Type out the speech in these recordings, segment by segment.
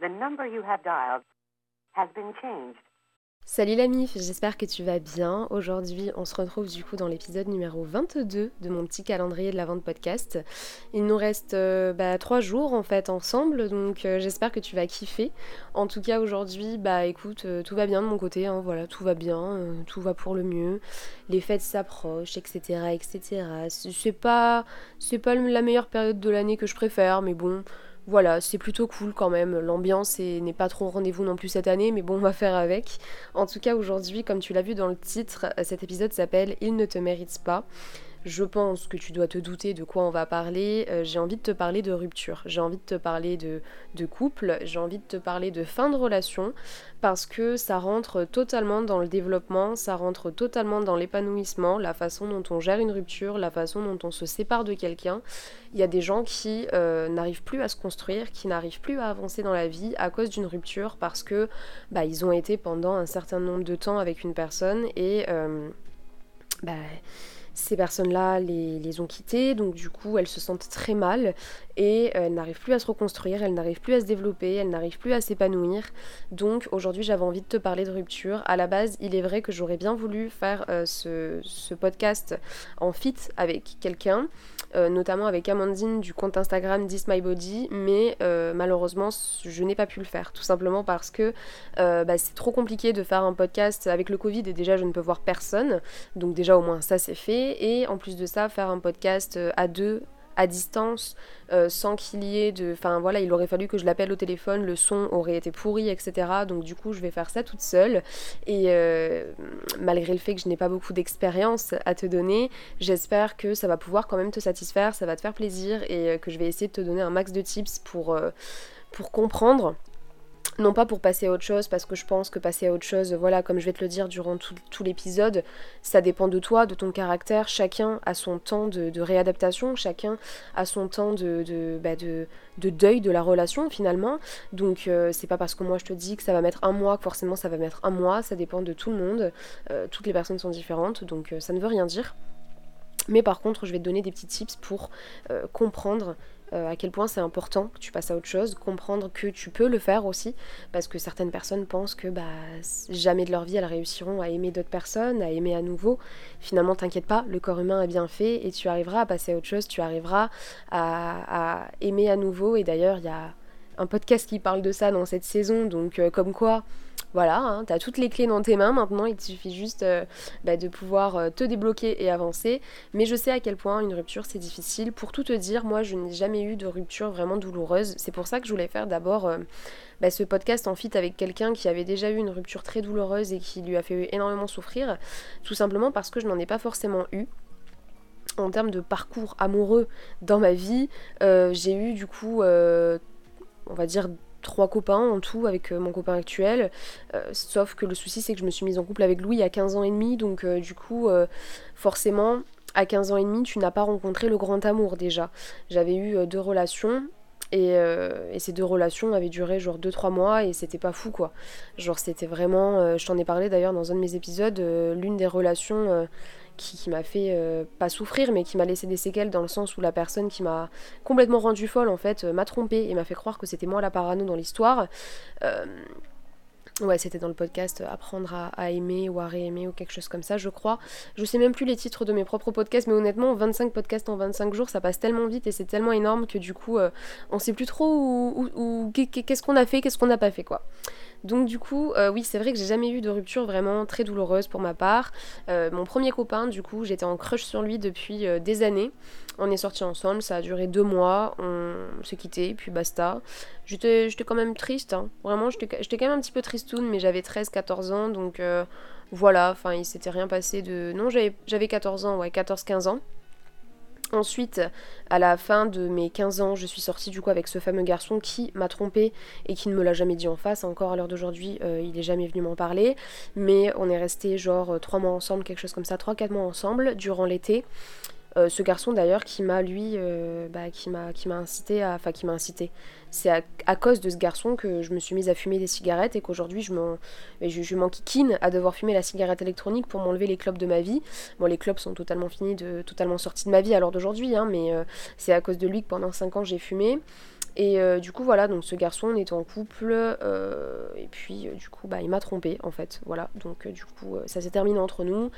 The number you have dialed has been changed. Salut la mif, j'espère que tu vas bien. Aujourd'hui, on se retrouve du coup dans l'épisode numéro 22 de mon petit calendrier de la vente podcast. Il nous reste euh, bah, 3 jours en fait ensemble, donc euh, j'espère que tu vas kiffer. En tout cas, aujourd'hui, bah écoute, euh, tout va bien de mon côté, hein, voilà, tout va bien, tout va pour le mieux. Les fêtes s'approchent, etc. etc. C'est pas, c'est pas la meilleure période de l'année que je préfère, mais bon voilà, c'est plutôt cool quand même. L'ambiance n'est pas trop rendez-vous non plus cette année, mais bon, on va faire avec. En tout cas, aujourd'hui, comme tu l'as vu dans le titre, cet épisode s'appelle Il ne te mérite pas. Je pense que tu dois te douter de quoi on va parler. Euh, j'ai envie de te parler de rupture, j'ai envie de te parler de, couple, j'ai envie de te parler de fin de relation, parce que ça rentre totalement dans le développement, ça rentre totalement dans l'épanouissement, la façon dont on gère une rupture, la façon dont on se sépare de quelqu'un. Il y a des gens qui euh, n'arrivent plus à se construire, qui n'arrivent plus à avancer dans la vie à cause d'une rupture, parce que bah, ils ont été pendant un certain nombre de temps avec une personne et euh, bah, ces personnes-là les, ont quittées, donc du coup elles se sentent très mal et elles n'arrivent plus à se reconstruire, elles n'arrivent plus à se développer, elles n'arrivent plus à s'épanouir. Donc aujourd'hui j'avais envie de te parler de rupture. À la base, il est vrai que j'aurais bien voulu faire euh, ce, podcast en fit avec quelqu'un. Euh, notamment avec Amandine du compte Instagram This My Body, mais euh, malheureusement je n'ai pas pu le faire, tout simplement parce que bah, c'est trop compliqué de faire un podcast avec le Covid et déjà je ne peux voir personne, donc déjà au moins ça c'est fait, et en plus de ça faire un podcast à deux à distance, euh, sans qu'il y ait de... Enfin voilà, il aurait fallu que je l'appelle au téléphone, le son aurait été pourri, etc. Donc du coup, je vais faire ça toute seule. Et euh, malgré le fait que je n'ai pas beaucoup d'expérience à te donner, j'espère que ça va pouvoir quand même te satisfaire, ça va te faire plaisir et euh, que je vais essayer de te donner un max de tips pour, pour comprendre non pas pour passer à autre chose, parce que je pense que passer à autre chose, voilà, comme je vais te le dire durant tout, l'épisode, ça dépend de toi, de ton caractère, chacun a son temps de, réadaptation, chacun a son temps de, bah, de, deuil de la relation finalement. Donc euh, c'est pas parce que moi je te dis que ça va mettre un mois que forcément ça va mettre un mois, ça dépend de tout le monde, euh, toutes les personnes sont différentes, donc euh, ça ne veut rien dire. Mais par contre, je vais te donner des petits tips pour comprendre euh, à quel point c'est important que tu passes à autre chose, comprendre que tu peux le faire aussi, parce que certaines personnes pensent que bah, jamais de leur vie elles réussiront à aimer d'autres personnes, à aimer à nouveau. Finalement, t'inquiète pas, le corps humain est bien fait et tu arriveras à passer à autre chose, tu arriveras à, à aimer à nouveau. Et d'ailleurs, il y a un podcast qui parle de ça dans cette saison, donc euh, comme quoi, voilà, hein, tu as toutes les clés dans tes mains maintenant, il te suffit juste euh, bah, de pouvoir euh, te débloquer et avancer. Mais je sais à quel point une rupture c'est difficile. Pour tout te dire, moi je n'ai jamais eu de rupture vraiment douloureuse. C'est pour ça que je voulais faire d'abord bah, ce podcast en fit avec quelqu'un qui avait déjà eu une rupture très douloureuse et qui lui a fait énormément souffrir, tout simplement parce que je n'en ai pas forcément eu en termes de parcours amoureux dans ma vie, j'ai eu du coup on va dire trois copains en tout avec euh, mon copain actuel. Euh, sauf que le souci c'est que je me suis mise en couple avec Louis il y a 15 ans et demi, donc euh, du coup forcément à 15 ans et demi tu n'as pas rencontré le grand amour déjà. J'avais eu deux relations. Et, ces deux relations avaient duré genre 2-3 mois et c'était pas fou quoi. Genre c'était vraiment, je t'en ai parlé d'ailleurs dans un de mes épisodes, l'une des relations qui, m'a fait euh, pas souffrir, mais qui m'a laissé des séquelles dans le sens où la personne qui m'a complètement rendue folle en fait euh, m'a trompée et m'a fait croire que c'était moi la parano dans l'histoire. Euh, ouais, c'était dans le podcast Apprendre à, aimer ou à réaimer ou quelque chose comme ça, je crois. Je sais même plus les titres de mes propres podcasts, mais honnêtement, 25 podcasts en 25 jours, ça passe tellement vite et c'est tellement énorme que du coup, on sait plus trop qu'est-ce qu'on a fait, qu'est-ce qu'on n'a pas fait, quoi. Donc du coup, euh, oui, c'est vrai que j'ai jamais eu de rupture vraiment très douloureuse pour ma part. Euh, mon premier copain, du coup, j'étais en crush sur lui depuis euh, des années. On est sortis ensemble, ça a duré deux mois, on s'est quitté, puis basta. J'étais quand même triste, hein. vraiment, j'étais quand même un petit peu tristoun, mais j'avais 13-14 ans, donc voilà, enfin, il s'était rien passé de... Non, j'avais 14 ans, ouais, 14-15 ans. Ensuite, à la fin de mes 15 ans, je suis sortie du coup avec ce fameux garçon qui m'a trompée et qui ne me l'a jamais dit en face. Encore à l'heure d'aujourd'hui, euh, il est jamais venu m'en parler. Mais on est resté genre 3 mois ensemble, quelque chose comme ça, 3-4 mois ensemble durant l'été. Euh, ce garçon d'ailleurs qui m'a lui euh, bah, qui m'a qui m'a incité à enfin qui m'a incité. C'est à, cause de ce garçon que je me suis mise à fumer des cigarettes et qu'aujourd'hui je m'en je, je m'enquiquine à devoir fumer la cigarette électronique pour m'enlever les clopes de ma vie. Bon les clopes sont totalement finis de totalement sortis de ma vie à l'heure d'aujourd'hui hein, mais euh, c'est à cause de lui que pendant 5 ans j'ai fumé Et euh, du coup, voilà, donc ce garçon, on était en couple, euh, et puis du coup, bah, il m'a trompé en fait. Voilà, donc du coup, ça s'est terminé entre nous.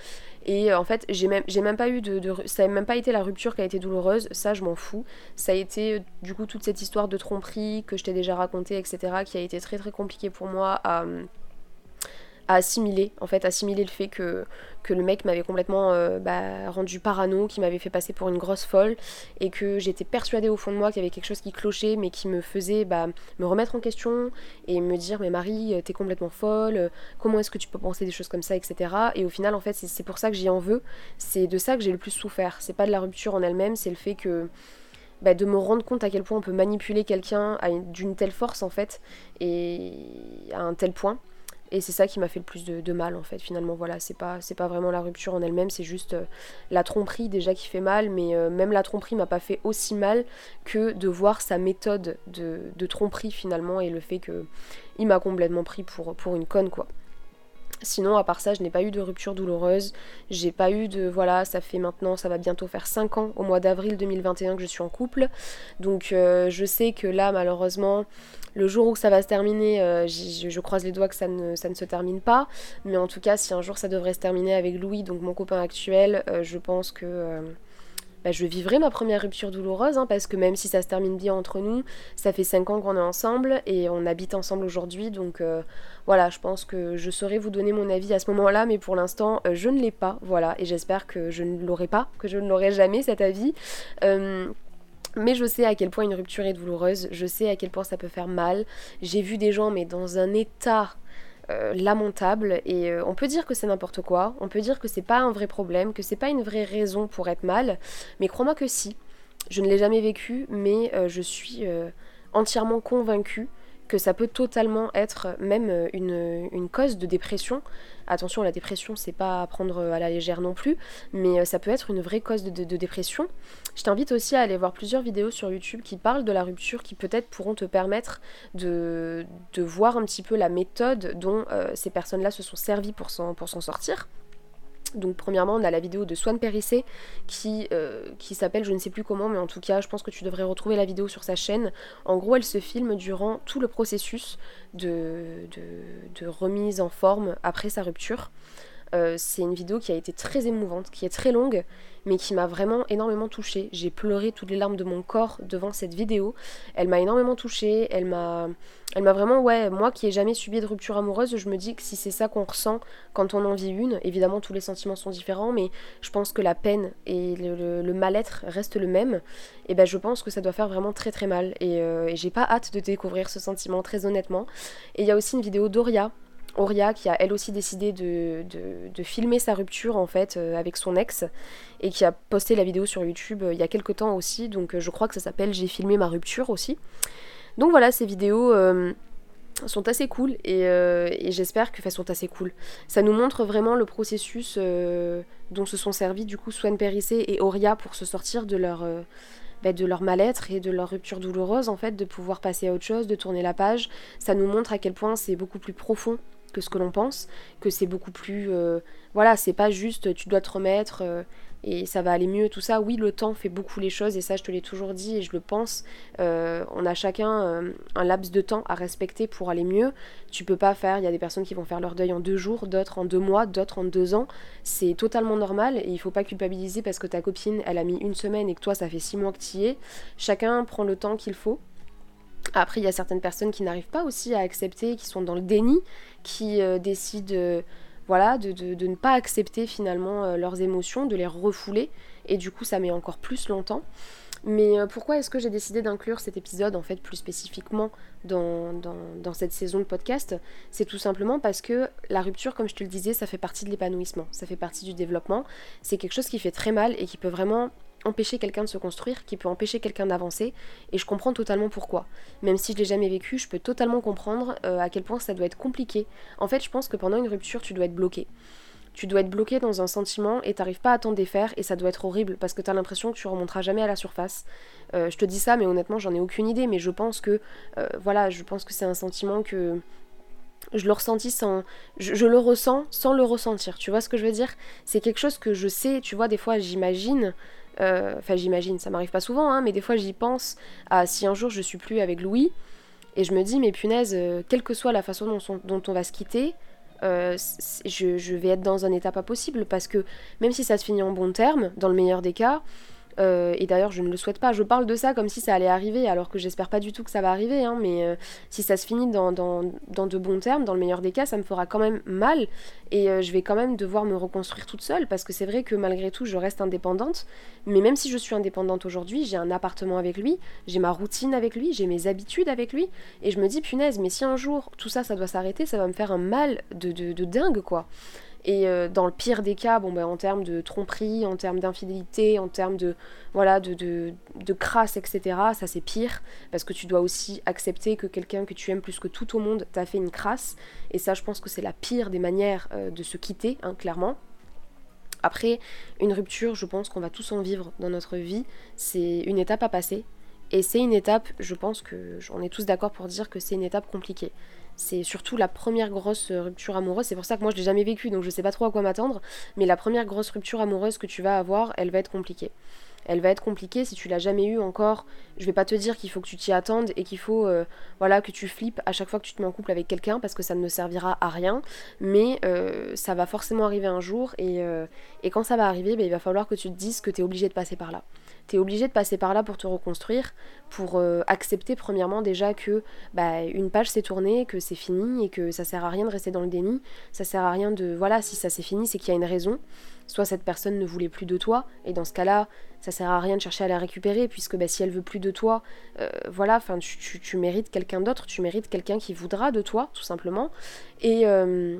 Et en fait, j'ai même, pas eu de, Ça n'a même pas été la rupture qui a été douloureuse, ça, je m'en fous. Ça a été du coup toute cette histoire de tromperie que je t'ai déjà racontée, etc., qui a été très très compliqué pour moi à à assimiler, en fait, assimiler le fait que, que le mec m'avait complètement euh, bah, rendu parano, qui m'avait fait passer pour une grosse folle, et que j'étais persuadée au fond de moi qu'il y avait quelque chose qui clochait, mais qui me faisait bah, me remettre en question et me dire mais Marie, t'es complètement folle, comment est-ce que tu peux penser des choses comme ça, etc. Et au final, en fait, c'est pour ça que j'y en veux, c'est de ça que j'ai le plus souffert. C'est pas de la rupture en elle-même, c'est le fait que bah, de me rendre compte à quel point on peut manipuler quelqu'un d'une telle force en fait et à un tel point et c'est ça qui m'a fait le plus de, mal en fait finalement voilà c'est pas c'est pas vraiment la rupture en elle-même c'est juste euh, la tromperie déjà qui fait mal mais euh, même la tromperie m'a pas fait aussi mal que de voir sa méthode de, de tromperie finalement et le fait que il m'a complètement pris pour, une conne quoi Sinon, à part ça, je n'ai pas eu de rupture douloureuse. J'ai pas eu de. Voilà, ça fait maintenant, ça va bientôt faire 5 ans, au mois d'avril 2021, que je suis en couple. Donc, euh, je sais que là, malheureusement, le jour où ça va se terminer, euh, je, croise les doigts que ça ne, se termine pas. Mais en tout cas, si un jour ça devrait se terminer avec Louis, donc mon copain actuel, euh, je pense que euh, bah, je vivrai ma première rupture douloureuse, hein, parce que même si ça se termine bien entre nous, ça fait 5 ans qu'on est ensemble et on habite ensemble aujourd'hui. Donc voilà, je pense que je saurais vous donner mon avis à ce moment-là, mais pour l'instant, je ne l'ai pas. Voilà, et j'espère que je ne l'aurai pas, que je ne l'aurai jamais cet avis. Mais je sais à quel point une rupture est douloureuse, je sais à quel point ça peut faire mal. J'ai vu des gens mais dans un état euh, lamentable et euh, on peut dire que c'est n'importe quoi, on peut dire que c'est pas un vrai problème, que c'est pas une vraie raison pour être mal, mais crois-moi que si. Je ne l'ai jamais vécu, mais euh, je suis entièrement convaincue que ça peut totalement être même une, une cause de dépression Attention, la dépression, c'est pas à prendre à la légère non plus, mais euh, ça peut être une vraie cause de, dépression. Je t'invite aussi à aller voir plusieurs vidéos sur YouTube qui parlent de la rupture, qui peut-être pourront te permettre de, voir un petit peu la méthode dont euh, ces personnes-là se sont servies pour s'en sortir. Donc premièrement, on a la vidéo de Swan Périssé qui, euh, qui s'appelle je ne sais plus comment, mais en tout cas, je pense que tu devrais retrouver la vidéo sur sa chaîne. En gros, elle se filme durant tout le processus de, de, remise en forme après sa rupture. Euh, c'est une vidéo qui a été très émouvante, qui est très longue, mais qui m'a vraiment énormément touchée. J'ai pleuré toutes les larmes de mon corps devant cette vidéo. Elle m'a énormément touchée, elle m'a elle m'a vraiment ouais, moi qui ai jamais subi de rupture amoureuse, je me dis que si c'est ça qu'on ressent quand on en vit une, évidemment tous les sentiments sont différents, mais je pense que la peine et le, mal-être restent le même. Et ben je pense que ça doit faire vraiment très très mal et, euh, et j'ai pas hâte de découvrir ce sentiment très honnêtement. Et il y a aussi une vidéo d'Oria Auria qui a elle aussi décidé de, filmer sa rupture en fait euh, avec son ex et qui a posté la vidéo sur YouTube euh, il y a quelques temps aussi donc euh, je crois que ça s'appelle J'ai filmé ma rupture aussi. Donc voilà ces vidéos sont assez cool et, j'espère que sont assez cool. Ça nous montre vraiment le processus dont se sont servis du coup Swan Périssé et Auria pour se sortir de leur bah, de leur mal-être et de leur rupture douloureuse en fait, de pouvoir passer à autre chose, de tourner la page. Ça nous montre à quel point c'est beaucoup plus profond que ce que l'on pense, que c'est beaucoup plus... Euh, voilà, c'est pas juste tu dois te remettre euh, et ça va aller mieux, tout ça. Oui, le temps fait beaucoup les choses et ça je te l'ai toujours dit et je le pense. Euh, on a chacun un laps de temps à respecter pour aller mieux. Tu peux pas faire, il y a des personnes qui vont faire leur deuil en deux jours, d'autres en deux mois, d'autres en deux ans. C'est totalement normal et il faut pas culpabiliser parce que ta copine elle a mis une semaine et que toi ça fait six mois que tu y es. Chacun prend le temps qu'il faut. Après, il y a certaines personnes qui n'arrivent pas aussi à accepter, qui sont dans le déni, qui euh, décident euh, voilà, de, ne pas accepter finalement euh, leurs émotions, de les refouler, et du coup ça met encore plus longtemps. Mais pourquoi est-ce que j'ai décidé d'inclure cet épisode en fait plus spécifiquement dans, dans cette saison de podcast? C'est tout simplement parce que la rupture, comme je te le disais, ça fait partie de l'épanouissement, ça fait partie du développement. C'est quelque chose qui fait très mal et qui peut vraiment empêcher quelqu'un de se construire, qui peut empêcher quelqu'un d'avancer, et je comprends totalement pourquoi. Même si je l'ai jamais vécu, je peux totalement comprendre euh, à quel point ça doit être compliqué. En fait, je pense que pendant une rupture, tu dois être bloqué. Tu dois être bloqué dans un sentiment et t'arrives pas à t'en défaire et ça doit être horrible parce que t'as l'impression que tu remonteras jamais à la surface. Euh, je te dis ça, mais honnêtement, j'en ai aucune idée, mais je pense que, euh, voilà, je pense que c'est un sentiment que je le ressentis sans je, le ressens sans le ressentir tu vois ce que je veux dire? C'est quelque chose que je sais tu vois des fois j'imagine Enfin, j'imagine, ça m'arrive pas souvent, hein, mais des fois j'y pense si un jour je suis plus avec Louis, et je me dis, mais punaise, quelle que soit la façon dont, on va se quitter, je, je, vais être dans un état pas possible parce que même si ça se finit en bon terme, dans le meilleur des cas, euh, et d'ailleurs, je ne le souhaite pas. Je parle de ça comme si ça allait arriver, alors que j'espère pas du tout que ça va arriver. Hein, mais euh, si ça se finit dans, dans, dans, de bons termes, dans le meilleur des cas, ça me fera quand même mal. Et euh, je vais quand même devoir me reconstruire toute seule, parce que c'est vrai que malgré tout, je reste indépendante. Mais même si je suis indépendante aujourd'hui, j'ai un appartement avec lui, j'ai ma routine avec lui, j'ai mes habitudes avec lui. Et je me dis, punaise, mais si un jour tout ça, ça doit s'arrêter, ça va me faire un mal de, de, de dingue, quoi. Et euh, dans le pire des cas, bon, ben, en termes de tromperie, en termes d'infidélité, en termes de, voilà, de, de, de crasse, etc., ça c'est pire, parce que tu dois aussi accepter que quelqu'un que tu aimes plus que tout au monde t'a fait une crasse. Et ça, je pense que c'est la pire des manières euh, de se quitter, hein, clairement. Après, une rupture, je pense qu'on va tous en vivre dans notre vie. C'est une étape à passer. Et c'est une étape, je pense que on est tous d'accord pour dire que c'est une étape compliquée. C'est surtout la première grosse rupture amoureuse. C'est pour ça que moi je l'ai jamais vécu, donc je sais pas trop à quoi m'attendre. Mais la première grosse rupture amoureuse que tu vas avoir, elle va être compliquée. Elle va être compliquée si tu l'as jamais eu encore. Je vais pas te dire qu'il faut que tu t'y attendes et qu'il faut euh, voilà que tu flippes à chaque fois que tu te mets en couple avec quelqu'un parce que ça ne servira à rien. Mais euh, ça va forcément arriver un jour et, euh, et quand ça va arriver, ben, il va falloir que tu te dises que tu es obligé de passer par là tu es obligé de passer par là pour te reconstruire, pour accepter premièrement déjà que bah, une page s'est tournée, que c'est fini et que ça sert à rien de rester dans le déni, ça sert à rien de voilà, si ça s'est fini, c'est qu'il y a une raison. Soit cette personne ne voulait plus de toi et dans ce cas-là, ça sert à rien de chercher à la récupérer puisque bah, si elle veut plus de toi, euh, voilà, enfin tu, mérites quelqu'un d'autre, tu mérites quelqu'un qui voudra de toi tout simplement et euh,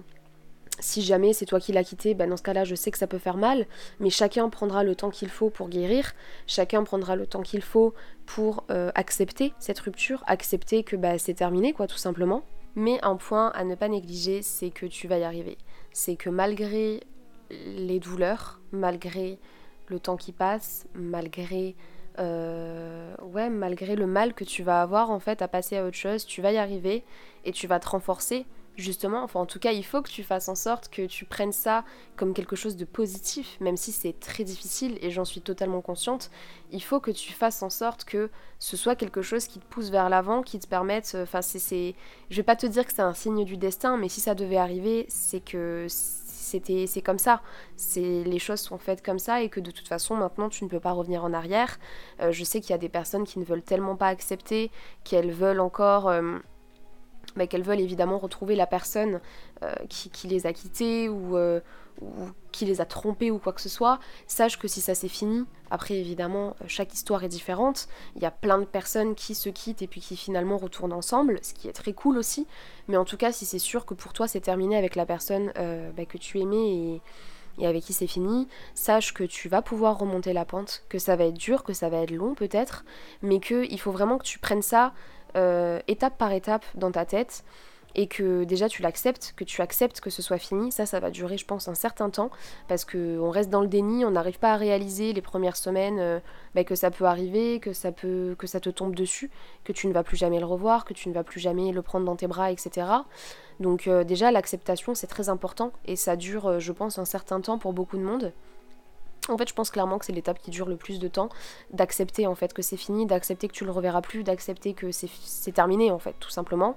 si jamais c'est toi qui l'as quitté, ben dans ce cas-là, je sais que ça peut faire mal, mais chacun prendra le temps qu'il faut pour guérir, chacun prendra le temps qu'il faut pour euh, accepter cette rupture, accepter que bah, c'est terminé, quoi, tout simplement. Mais un point à ne pas négliger, c'est que tu vas y arriver. C'est que malgré les douleurs, malgré le temps qui passe, malgré euh, ouais, malgré le mal que tu vas avoir en fait à passer à autre chose, tu vas y arriver et tu vas te renforcer justement, enfin en tout cas, il faut que tu fasses en sorte que tu prennes ça comme quelque chose de positif, même si c'est très difficile et j'en suis totalement consciente. Il faut que tu fasses en sorte que ce soit quelque chose qui te pousse vers l'avant, qui te permette. Euh, enfin, c'est, je vais pas te dire que c'est un signe du destin, mais si ça devait arriver, c'est que c'était, c'est comme ça. C'est les choses sont faites comme ça et que de toute façon maintenant tu ne peux pas revenir en arrière. Euh, je sais qu'il y a des personnes qui ne veulent tellement pas accepter, qu'elles veulent encore. Euh, bah, qu'elles veulent évidemment retrouver la personne euh, qui, les a quittés euh, ou, qui les a trompés ou quoi que ce soit, sache que si ça s'est fini, après évidemment chaque histoire est différente, il y a plein de personnes qui se quittent et puis qui finalement retournent ensemble, ce qui est très cool aussi, mais en tout cas si c'est sûr que pour toi c'est terminé avec la personne euh, bah, que tu aimais et et avec qui c'est fini, sache que tu vas pouvoir remonter la pente, que ça va être dur, que ça va être long peut-être, mais qu'il faut vraiment que tu prennes ça euh, étape par étape dans ta tête et que déjà tu l'acceptes, que tu acceptes que ce soit fini, ça ça va durer je pense un certain temps parce qu'on reste dans le déni, on n'arrive pas à réaliser les premières semaines euh, bah, que ça peut arriver, que ça peut que ça te tombe dessus, que tu ne vas plus jamais le revoir, que tu ne vas plus jamais le prendre dans tes bras, etc. Donc euh, déjà l'acceptation c'est très important et ça dure je pense un certain temps pour beaucoup de monde. En fait, je pense clairement que c'est l'étape qui dure le plus de temps, d'accepter en fait que c'est fini, d'accepter que tu le reverras plus, d'accepter que c'est terminé en fait, tout simplement.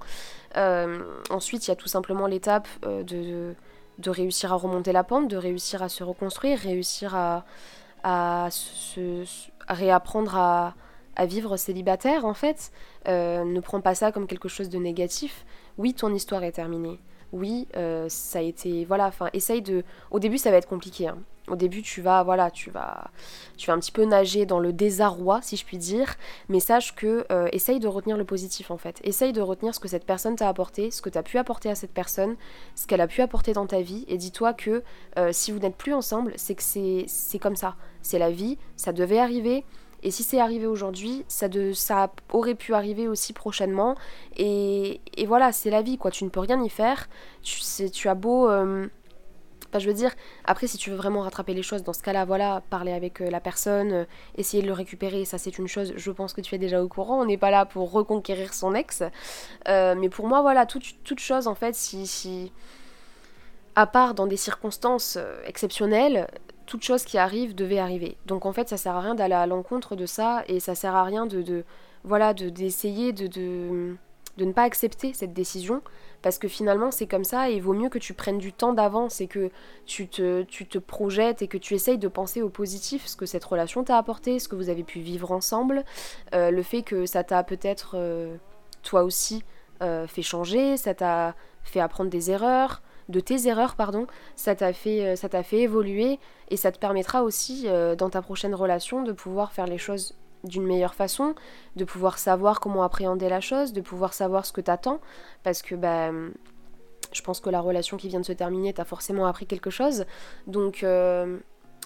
Euh, ensuite, il y a tout simplement l'étape euh, de, de, réussir à remonter la pente, de réussir à se reconstruire, réussir à, se, réapprendre à, à, vivre célibataire en fait. Euh, ne prends pas ça comme quelque chose de négatif. Oui, ton histoire est terminée oui, ça a été, voilà, enfin, essaye de, au début ça va être compliqué, hein. Au début, tu vas, voilà, tu vas, tu vas un petit peu nager dans le désarroi, si je puis dire, mais sache que euh, essaye de retenir le positif en fait. Essaye de retenir ce que cette personne t'a apporté, ce que tu as pu apporter à cette personne, ce qu'elle a pu apporter dans ta vie, et dis-toi que euh, si vous n'êtes plus ensemble, c'est que c'est comme ça. C'est la vie, ça devait arriver. Et si c'est arrivé aujourd'hui, ça, de, ça aurait pu arriver aussi prochainement. Et, et voilà, c'est la vie, quoi. Tu ne peux rien y faire. Tu, tu as beau... Euh, je veux dire, après, si tu veux vraiment rattraper les choses, dans ce cas-là, voilà, parler avec euh, la personne, euh, essayer de le récupérer, ça c'est une chose, je pense que tu es déjà au courant. On n'est pas là pour reconquérir son ex. Euh, mais pour moi, voilà, toute, toute chose, en fait, si, si. À part dans des circonstances exceptionnelles, toute chose qui arrive devait arriver. Donc en fait, ça sert à rien d'aller à l'encontre de ça et ça sert à rien de, voilà, d'essayer de, de, de, ne pas accepter cette décision. Parce que finalement c'est comme ça et il vaut mieux que tu prennes du temps d'avance et que tu te, tu te projettes et que tu essayes de penser au positif, ce que cette relation t'a apporté, ce que vous avez pu vivre ensemble, euh, le fait que ça t'a peut-être euh, toi aussi euh, fait changer, ça t'a fait apprendre des erreurs, de tes erreurs, pardon, ça t'a fait, ça t'a fait évoluer et ça te permettra aussi dans ta prochaine relation de pouvoir faire les choses d'une meilleure façon, de pouvoir savoir comment appréhender la chose, de pouvoir savoir ce que t'attends, parce que bah, je pense que la relation qui vient de se terminer t'a forcément appris quelque chose. Donc, euh,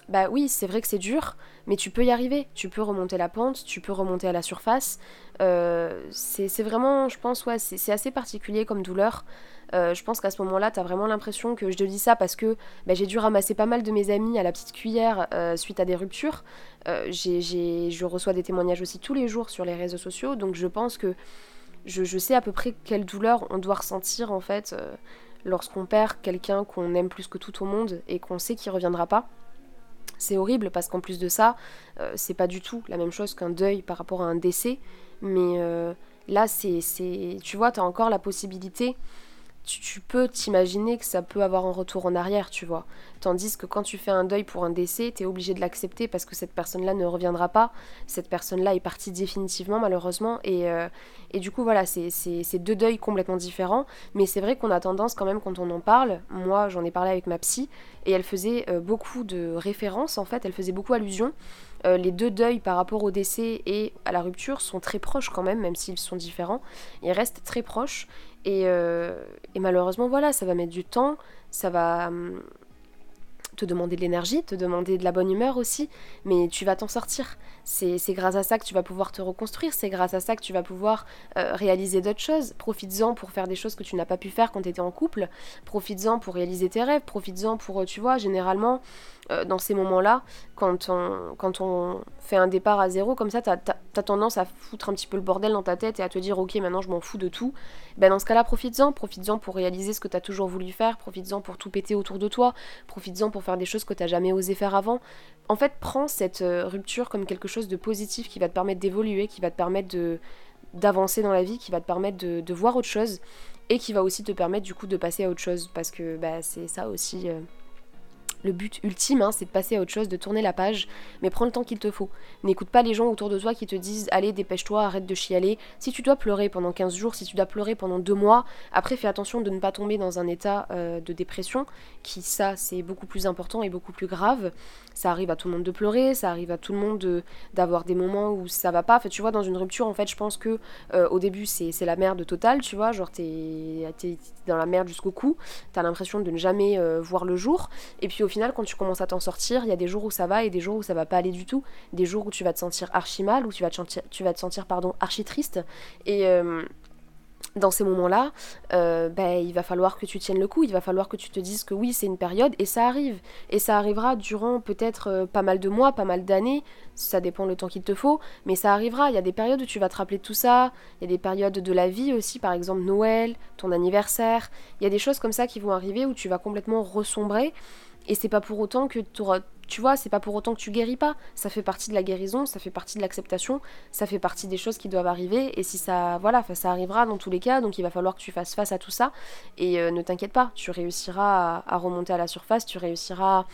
bah oui, c'est vrai que c'est dur, mais tu peux y arriver. Tu peux remonter la pente, tu peux remonter à la surface. Euh, c'est vraiment, je pense, ouais, c'est assez particulier comme douleur. Euh, je pense qu'à ce moment-là, tu as vraiment l'impression que je te dis ça parce que bah, j'ai dû ramasser pas mal de mes amis à la petite cuillère euh, suite à des ruptures. Je reçois des témoignages aussi tous les jours sur les réseaux sociaux, donc je pense que je, je sais à peu près quelle douleur on doit ressentir en fait lorsqu'on perd quelqu'un qu'on aime plus que tout au monde et qu'on sait qu'il reviendra pas. C'est horrible parce qu'en plus de ça, c'est pas du tout la même chose qu'un deuil par rapport à un décès, mais là, c'est, tu vois, tu as encore la possibilité tu, peux t'imaginer que ça peut avoir un retour en arrière, tu vois. Tandis que quand tu fais un deuil pour un décès, tu es obligé de l'accepter parce que cette personne-là ne reviendra pas. Cette personne-là est partie définitivement, malheureusement. Et, euh, et du coup, voilà, c'est deux deuils complètement différents. Mais c'est vrai qu'on a tendance, quand même, quand on en parle, moi j'en ai parlé avec ma psy, et elle faisait euh, beaucoup de références, en fait, elle faisait beaucoup allusion. Euh, les deux deuils par rapport au décès et à la rupture sont très proches quand même, même s'ils sont différents. Ils restent très proches. Euh, et, malheureusement, voilà, ça va mettre du temps, ça va hum, te demander de l'énergie, te demander de la bonne humeur aussi, mais tu vas t'en sortir. C'est grâce à ça que tu vas pouvoir te reconstruire, c'est grâce à ça que tu vas pouvoir euh, réaliser d'autres choses. Profites-en pour faire des choses que tu n'as pas pu faire quand tu étais en couple, profites-en pour réaliser tes rêves, profites-en pour, tu vois, généralement, euh, dans ces moments-là, quand on, quand on fait un départ à zéro, comme ça, tu as, tendance à foutre un petit peu le bordel dans ta tête et à te dire, ok, maintenant je m'en fous de tout. Ben, dans ce cas-là, profites-en, profites-en pour réaliser ce que tu as toujours voulu faire, profites-en pour tout péter autour de toi, profites-en pour faire des choses que tu jamais osé faire avant. En fait, prends cette euh, rupture comme quelque chose de positif qui va te permettre d'évoluer, qui va te permettre de d'avancer dans la vie, qui va te permettre de, de, voir autre chose et qui va aussi te permettre du coup de passer à autre chose parce que bah, c'est ça aussi euh, le but ultime, hein, c'est de passer à autre chose, de tourner la page, mais prends le temps qu'il te faut. N'écoute pas les gens autour de toi qui te disent Allez, dépêche-toi, arrête de chialer. Si tu dois pleurer pendant 15 jours, si tu dois pleurer pendant 2 mois, après fais attention de ne pas tomber dans un état euh, de dépression, qui ça c'est beaucoup plus important et beaucoup plus grave. Ça arrive à tout le monde de pleurer, ça arrive à tout le monde d'avoir des moments où ça va pas. Fait, tu vois, dans une rupture, en fait, je pense que euh, au début c'est la merde totale, tu vois, genre t'es dans la merde jusqu'au cou, t'as l'impression de ne jamais euh, voir le jour, et puis au quand tu commences à t'en sortir, il y a des jours où ça va et des jours où ça va pas aller du tout. Des jours où tu vas te sentir archi mal, où tu vas te sentir, tu vas te sentir pardon, archi triste. Et euh, dans ces moments-là, ben, il va falloir que tu tiennes le coup, il va falloir que tu te dises que oui, c'est une période, et ça arrive. Et ça arrivera durant peut-être euh, pas mal de mois, pas mal d'années, ça dépend le temps qu'il te faut, mais ça arrivera. Il y a des périodes où tu vas te rappeler de tout ça, il y a des périodes de la vie aussi, par exemple Noël, ton anniversaire, il y a des choses comme ça qui vont arriver où tu vas complètement ressombrer. Et c'est pas pour autant que tu vois, c'est pas pour autant que tu guéris pas. Ça fait partie de la guérison, ça fait partie de l'acceptation, ça fait partie des choses qui doivent arriver. Et si ça, voilà, ça arrivera dans tous les cas, donc il va falloir que tu fasses face à tout ça. Et euh, ne t'inquiète pas, tu réussiras à, remonter à la surface, tu réussiras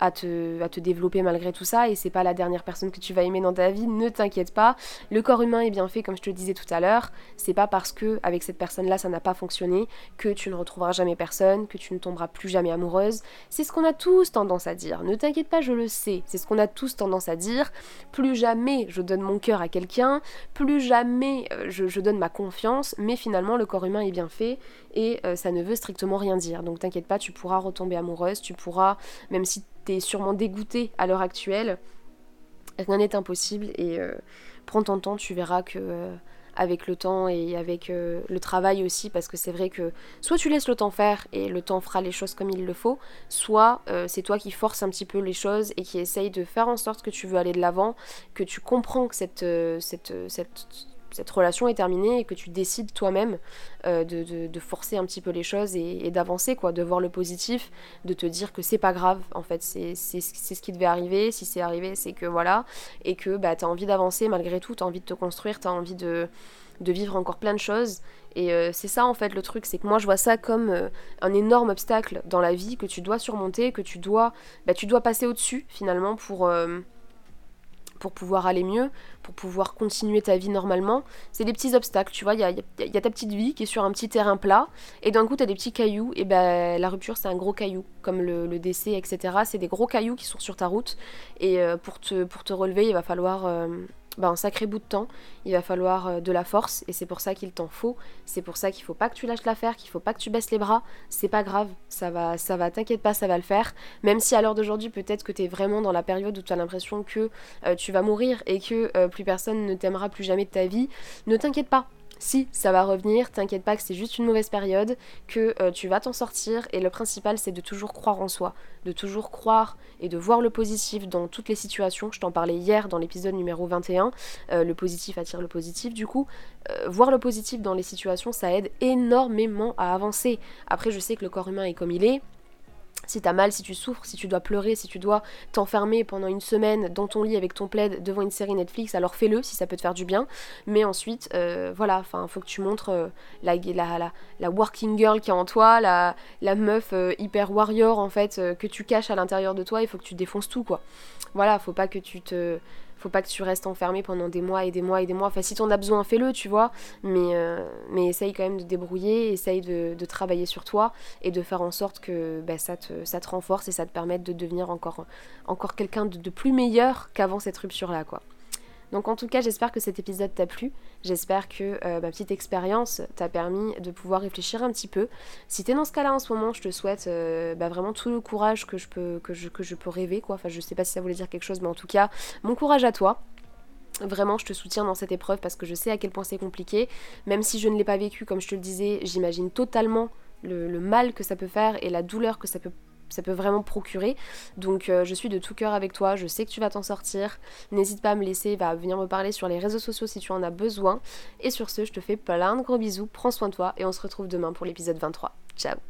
à te développer malgré tout ça et c'est pas la dernière personne que tu vas aimer dans ta vie, ne t'inquiète pas. Le corps humain est bien fait comme je te le disais tout à l'heure. C'est pas parce que avec cette personne-là ça n'a pas fonctionné que tu ne retrouveras jamais personne, que tu ne tomberas plus jamais amoureuse. C'est ce qu'on a tous tendance à dire. Ne t'inquiète pas, je le sais. C'est ce qu'on a tous tendance à dire. Plus jamais je donne mon cœur à quelqu'un, plus jamais euh, je, donne ma confiance, mais finalement le corps humain est bien fait et euh, ça ne veut strictement rien dire. Donc t'inquiète pas, tu pourras retomber amoureuse, tu pourras, même si t'es sûrement dégoûté à l'heure actuelle, rien n'est impossible et euh, prends ton temps, tu verras que euh, avec le temps et avec le travail aussi, parce que c'est vrai que soit tu laisses le temps faire et le temps fera les choses comme il le faut, soit c'est toi qui forces un petit peu les choses et qui essaye de faire en sorte que tu veux aller de l'avant, que tu comprends que cette, cette cette relation est terminée et que tu décides toi-même euh, de, forcer un petit peu les choses et, d'avancer, quoi, de voir le positif, de te dire que c'est pas grave, en fait, c'est ce qui devait arriver, si c'est arrivé, c'est que voilà, et que bah, tu as envie d'avancer malgré tout, tu as envie de te construire, tu as envie de, vivre encore plein de choses. Et euh, c'est ça en fait le truc, c'est que moi je vois ça comme euh, un énorme obstacle dans la vie que tu dois surmonter, que tu dois, bah, tu dois passer au-dessus finalement pour pour pouvoir aller mieux, pour pouvoir continuer ta vie normalement. C'est des petits obstacles, tu vois, il y a, ta petite vie qui est sur un petit terrain plat, et d'un coup tu as des petits cailloux, et ben la rupture c'est un gros caillou, comme le, décès, etc. C'est des gros cailloux qui sont sur ta route, et euh, pour, te, pour te relever, il va falloir... Euh, bah, un sacré bout de temps, il va falloir euh, de la force et c'est pour ça qu'il t'en faut. C'est pour ça qu'il faut pas que tu lâches l'affaire, qu'il faut pas que tu baisses les bras. C'est pas grave, ça va, ça va, t'inquiète pas, ça va le faire. Même si à l'heure d'aujourd'hui, peut-être que tu es vraiment dans la période où tu as l'impression que euh, tu vas mourir et que euh, plus personne ne t'aimera plus jamais de ta vie, ne t'inquiète pas, si ça va revenir, t'inquiète pas que c'est juste une mauvaise période, que euh, tu vas t'en sortir et le principal c'est de toujours croire en soi, de toujours croire et de voir le positif dans toutes les situations. Je t'en parlais hier dans l'épisode numéro 21, euh, le positif attire le positif du coup. Euh, voir le positif dans les situations ça aide énormément à avancer. Après je sais que le corps humain est comme il est, si t'as mal, si tu souffres, si tu dois pleurer, si tu dois t'enfermer pendant une semaine dans ton lit avec ton plaid devant une série Netflix, alors fais-le si ça peut te faire du bien. Mais ensuite, euh, voilà, enfin, faut que tu montres euh, la, la, la, working girl qui est en toi, la, meuf euh, hyper warrior en fait que tu caches à l'intérieur de toi. Il faut que tu défonces tout quoi. Voilà, faut pas que tu te faut pas que tu restes enfermé pendant des mois et des mois et des mois. Enfin, si t'en as besoin, fais-le, tu vois. Mais, euh, mais essaye quand même de débrouiller, essaye de, travailler sur toi et de faire en sorte que bah, ça, te, ça te renforce et ça te permette de devenir encore, encore quelqu'un de, de plus meilleur qu'avant cette rupture-là, quoi. Donc en tout cas, j'espère que cet épisode t'a plu. J'espère que euh, ma petite expérience t'a permis de pouvoir réfléchir un petit peu. Si t'es dans ce cas-là en ce moment, je te souhaite euh, bah, vraiment tout le courage que je peux que je, que rêver quoi. Enfin, je sais pas si ça voulait dire quelque chose, mais en tout cas, mon courage à toi. Vraiment, je te soutiens dans cette épreuve parce que je sais à quel point c'est compliqué. Même si je ne l'ai pas vécu, comme je te le disais, j'imagine totalement le, mal que ça peut faire et la douleur que ça peut ça peut vraiment procurer. Donc euh, je suis de tout cœur avec toi, je sais que tu vas t'en sortir. N'hésite pas à me laisser, va venir me parler sur les réseaux sociaux si tu en as besoin. Et sur ce, je te fais plein de gros bisous, prends soin de toi et on se retrouve demain pour l'épisode 23. Ciao